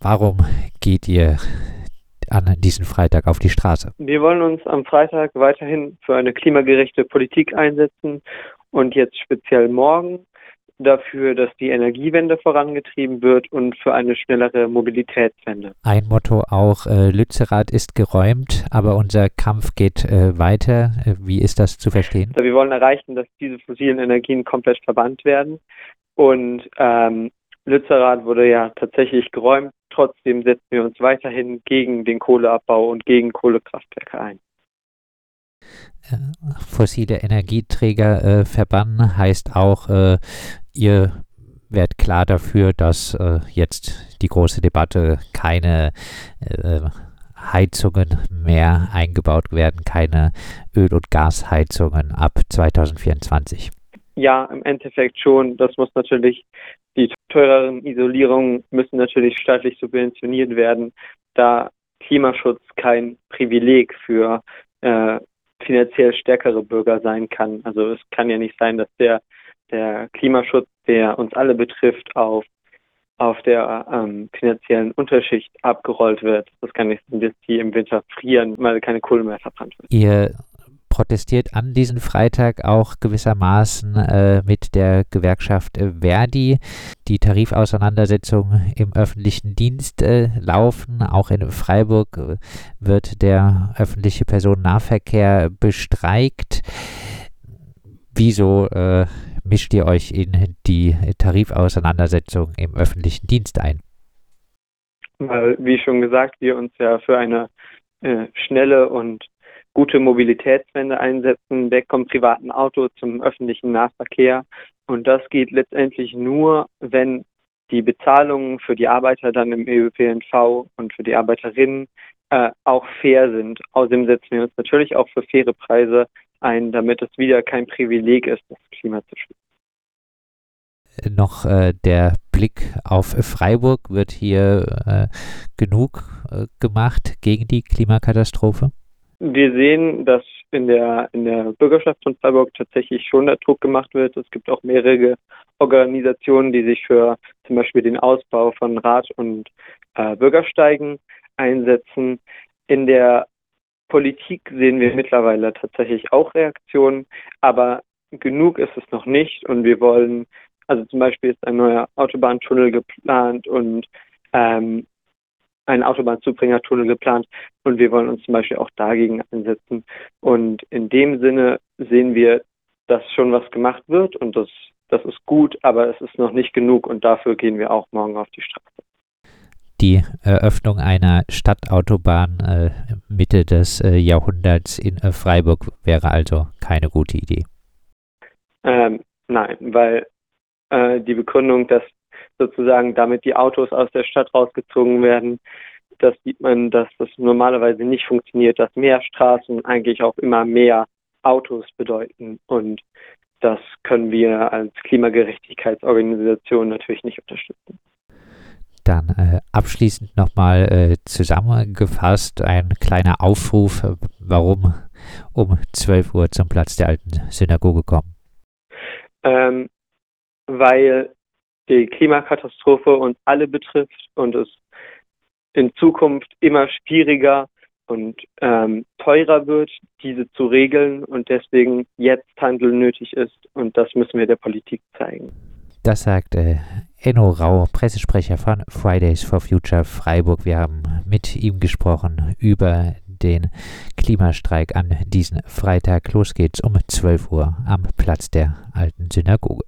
Warum geht ihr an diesem Freitag auf die Straße? Wir wollen uns am Freitag weiterhin für eine klimagerechte Politik einsetzen und jetzt speziell morgen dafür, dass die Energiewende vorangetrieben wird und für eine schnellere Mobilitätswende. Ein Motto auch, äh, Lützerath ist geräumt, aber unser Kampf geht äh, weiter. Wie ist das zu verstehen? Also wir wollen erreichen, dass diese fossilen Energien komplett verbannt werden. Und ähm, Lützerath wurde ja tatsächlich geräumt. Trotzdem setzen wir uns weiterhin gegen den Kohleabbau und gegen Kohlekraftwerke ein. Äh, fossile Energieträger äh, verbannen heißt auch, äh, ihr werdet klar dafür, dass äh, jetzt die große Debatte keine äh, Heizungen mehr eingebaut werden, keine Öl- und Gasheizungen ab 2024. Ja, im Endeffekt schon. Das muss natürlich, die teureren Isolierungen müssen natürlich staatlich subventioniert werden, da Klimaschutz kein Privileg für äh, finanziell stärkere Bürger sein kann. Also es kann ja nicht sein, dass der, der Klimaschutz, der uns alle betrifft, auf, auf der ähm, finanziellen Unterschicht abgerollt wird. Das kann nicht sein, dass die im Winter frieren, weil keine Kohle mehr verbrannt wird. Ihr protestiert an diesem Freitag auch gewissermaßen äh, mit der Gewerkschaft Verdi. Die Tarifauseinandersetzungen im öffentlichen Dienst äh, laufen. Auch in Freiburg äh, wird der öffentliche Personennahverkehr bestreikt. Wieso äh, mischt ihr euch in die Tarifauseinandersetzung im öffentlichen Dienst ein? Weil, wie schon gesagt, wir uns ja für eine äh, schnelle und gute Mobilitätswende einsetzen, weg vom privaten Auto zum öffentlichen Nahverkehr. Und das geht letztendlich nur, wenn die Bezahlungen für die Arbeiter dann im ÖPNV und für die Arbeiterinnen äh, auch fair sind. Außerdem setzen wir uns natürlich auch für faire Preise ein, damit es wieder kein Privileg ist, das Klima zu schützen. Noch äh, der Blick auf Freiburg. Wird hier äh, genug äh, gemacht gegen die Klimakatastrophe? Wir sehen, dass in der, in der Bürgerschaft von Freiburg tatsächlich schon der Druck gemacht wird. Es gibt auch mehrere Organisationen, die sich für zum Beispiel den Ausbau von Rad- und äh, Bürgersteigen einsetzen. In der Politik sehen wir mittlerweile tatsächlich auch Reaktionen, aber genug ist es noch nicht und wir wollen, also zum Beispiel ist ein neuer Autobahntunnel geplant und ähm, einen Autobahnzubringertunnel geplant und wir wollen uns zum Beispiel auch dagegen einsetzen. Und in dem Sinne sehen wir, dass schon was gemacht wird und das, das ist gut, aber es ist noch nicht genug und dafür gehen wir auch morgen auf die Straße. Die Eröffnung einer Stadtautobahn äh, Mitte des äh, Jahrhunderts in äh, Freiburg wäre also keine gute Idee. Ähm, nein, weil äh, die Begründung, dass sozusagen damit die Autos aus der Stadt rausgezogen werden. Das sieht man, dass das normalerweise nicht funktioniert, dass mehr Straßen eigentlich auch immer mehr Autos bedeuten. Und das können wir als Klimagerechtigkeitsorganisation natürlich nicht unterstützen. Dann äh, abschließend nochmal äh, zusammengefasst ein kleiner Aufruf, warum um 12 Uhr zum Platz der alten Synagoge kommen. Ähm, weil die Klimakatastrophe uns alle betrifft und es in Zukunft immer schwieriger und ähm, teurer wird, diese zu regeln und deswegen jetzt Handeln nötig ist und das müssen wir der Politik zeigen. Das sagt äh, Enno Rau, Pressesprecher von Fridays for Future Freiburg. Wir haben mit ihm gesprochen über den Klimastreik an diesem Freitag. Los geht's um 12 Uhr am Platz der alten Synagoge.